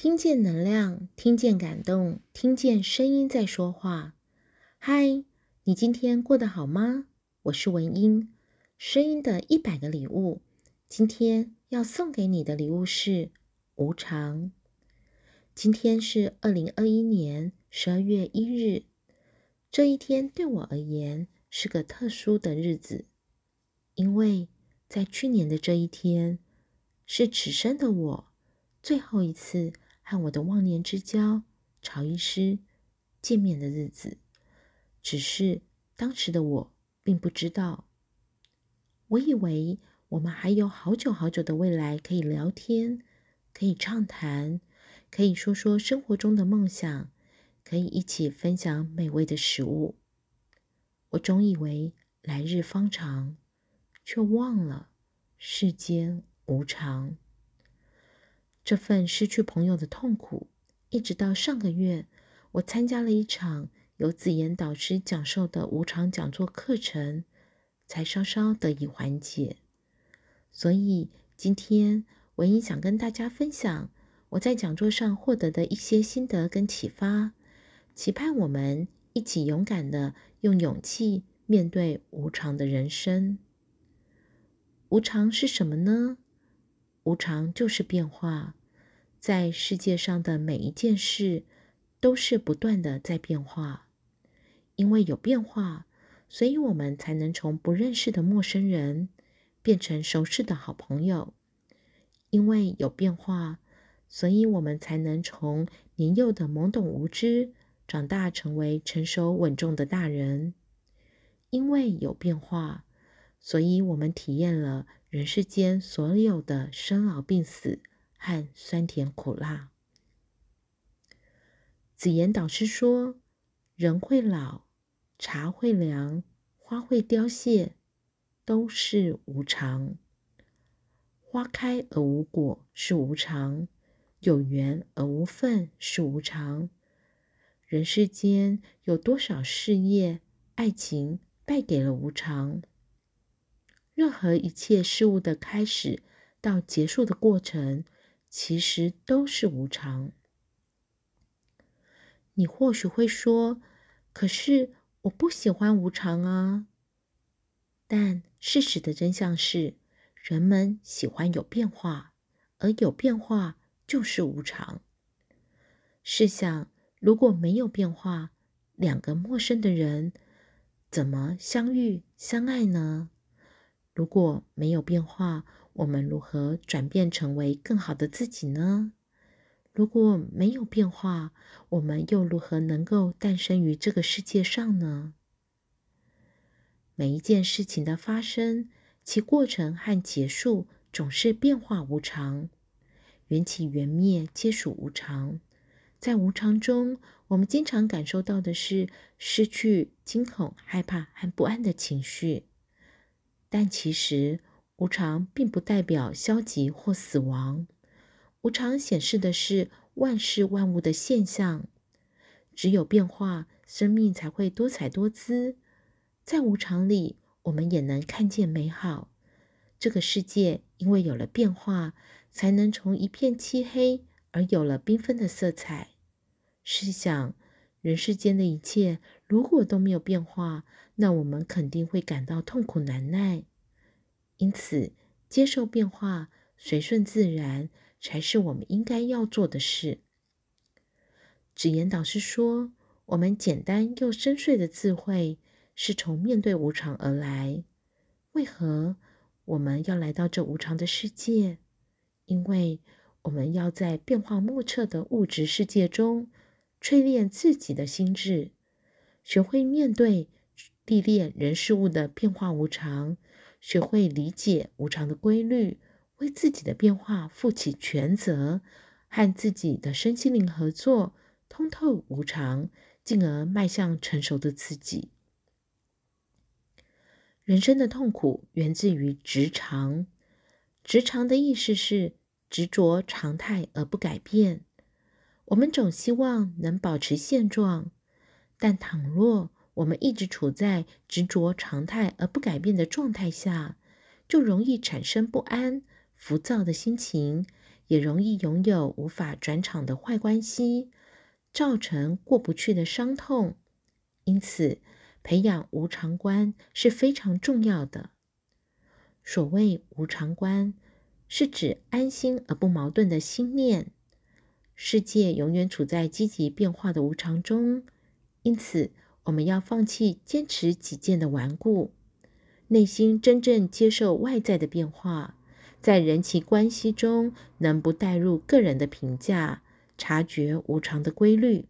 听见能量，听见感动，听见声音在说话。嗨，你今天过得好吗？我是文英，声音的一百个礼物。今天要送给你的礼物是无常。今天是二零二一年十二月一日，这一天对我而言是个特殊的日子，因为在去年的这一天，是此生的我最后一次。和我的忘年之交曹医师见面的日子，只是当时的我并不知道。我以为我们还有好久好久的未来可以聊天，可以畅谈，可以说说生活中的梦想，可以一起分享美味的食物。我总以为来日方长，却忘了世间无常。这份失去朋友的痛苦，一直到上个月，我参加了一场由子妍导师讲授的无常讲座课程，才稍稍得以缓解。所以今天我也想跟大家分享我在讲座上获得的一些心得跟启发，期盼我们一起勇敢的用勇气面对无常的人生。无常是什么呢？无常就是变化。在世界上的每一件事都是不断的在变化，因为有变化，所以我们才能从不认识的陌生人变成熟识的好朋友；因为有变化，所以我们才能从年幼的懵懂无知长大成为成熟稳重的大人；因为有变化，所以我们体验了人世间所有的生老病死。和酸甜苦辣。紫妍导师说：“人会老，茶会凉，花会凋谢，都是无常。花开而无果是无常，有缘而无分是无常。人世间有多少事业、爱情败给了无常？任何一切事物的开始到结束的过程。”其实都是无常。你或许会说：“可是我不喜欢无常啊。”但事实的真相是，人们喜欢有变化，而有变化就是无常。试想，如果没有变化，两个陌生的人怎么相遇相爱呢？如果没有变化，我们如何转变成为更好的自己呢？如果没有变化，我们又如何能够诞生于这个世界上呢？每一件事情的发生，其过程和结束总是变化无常，缘起缘灭皆属无常。在无常中，我们经常感受到的是失去、惊恐、害怕和不安的情绪，但其实，无常并不代表消极或死亡，无常显示的是万事万物的现象。只有变化，生命才会多彩多姿。在无常里，我们也能看见美好。这个世界因为有了变化，才能从一片漆黑而有了缤纷的色彩。试想，人世间的一切如果都没有变化，那我们肯定会感到痛苦难耐。因此，接受变化，随顺自然，才是我们应该要做的事。紫言导师说：“我们简单又深邃的智慧，是从面对无常而来。为何我们要来到这无常的世界？因为我们要在变化莫测的物质世界中，淬炼自己的心智，学会面对、历练人事物的变化无常。”学会理解无常的规律，为自己的变化负起全责，和自己的身心灵合作，通透无常，进而迈向成熟的自己。人生的痛苦源自于执常，执常的意思是执着常态而不改变。我们总希望能保持现状，但倘若我们一直处在执着常态而不改变的状态下，就容易产生不安、浮躁的心情，也容易拥有无法转场的坏关系，造成过不去的伤痛。因此，培养无常观是非常重要的。所谓无常观，是指安心而不矛盾的心念。世界永远处在积极变化的无常中，因此我们要放弃坚持己见的顽固，内心真正接受外在的变化，在人际关系中能不带入个人的评价，察觉无常的规律，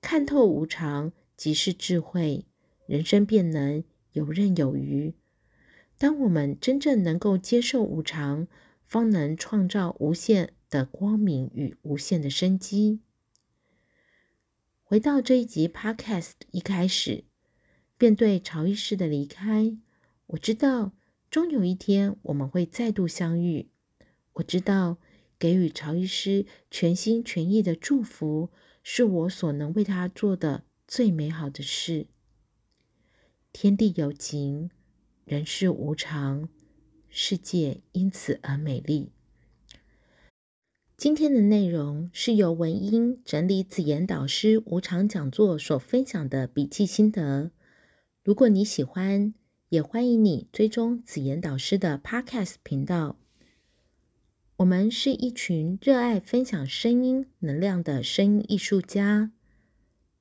看透无常即是智慧，人生便能游刃有余。当我们真正能够接受无常，方能创造无限的光明与无限的生机。回到这一集 Podcast 一开始，便对曹医师的离开，我知道终有一天我们会再度相遇。我知道给予曹医师全心全意的祝福，是我所能为他做的最美好的事。天地有情，人世无常，世界因此而美丽。今天的内容是由文英整理紫妍导师无偿讲座所分享的笔记心得。如果你喜欢，也欢迎你追踪紫妍导师的 Podcast 频道。我们是一群热爱分享声音能量的声音艺术家，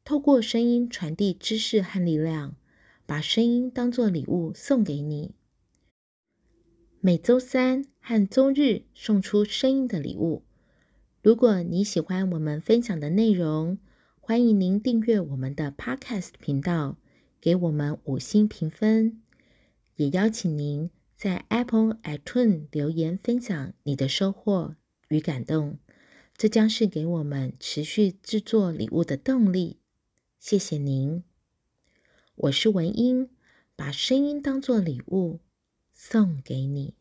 透过声音传递知识和力量，把声音当作礼物送给你。每周三和周日送出声音的礼物。如果你喜欢我们分享的内容，欢迎您订阅我们的 Podcast 频道，给我们五星评分。也邀请您在 Apple iTunes 留言分享你的收获与感动，这将是给我们持续制作礼物的动力。谢谢您，我是文英，把声音当作礼物送给你。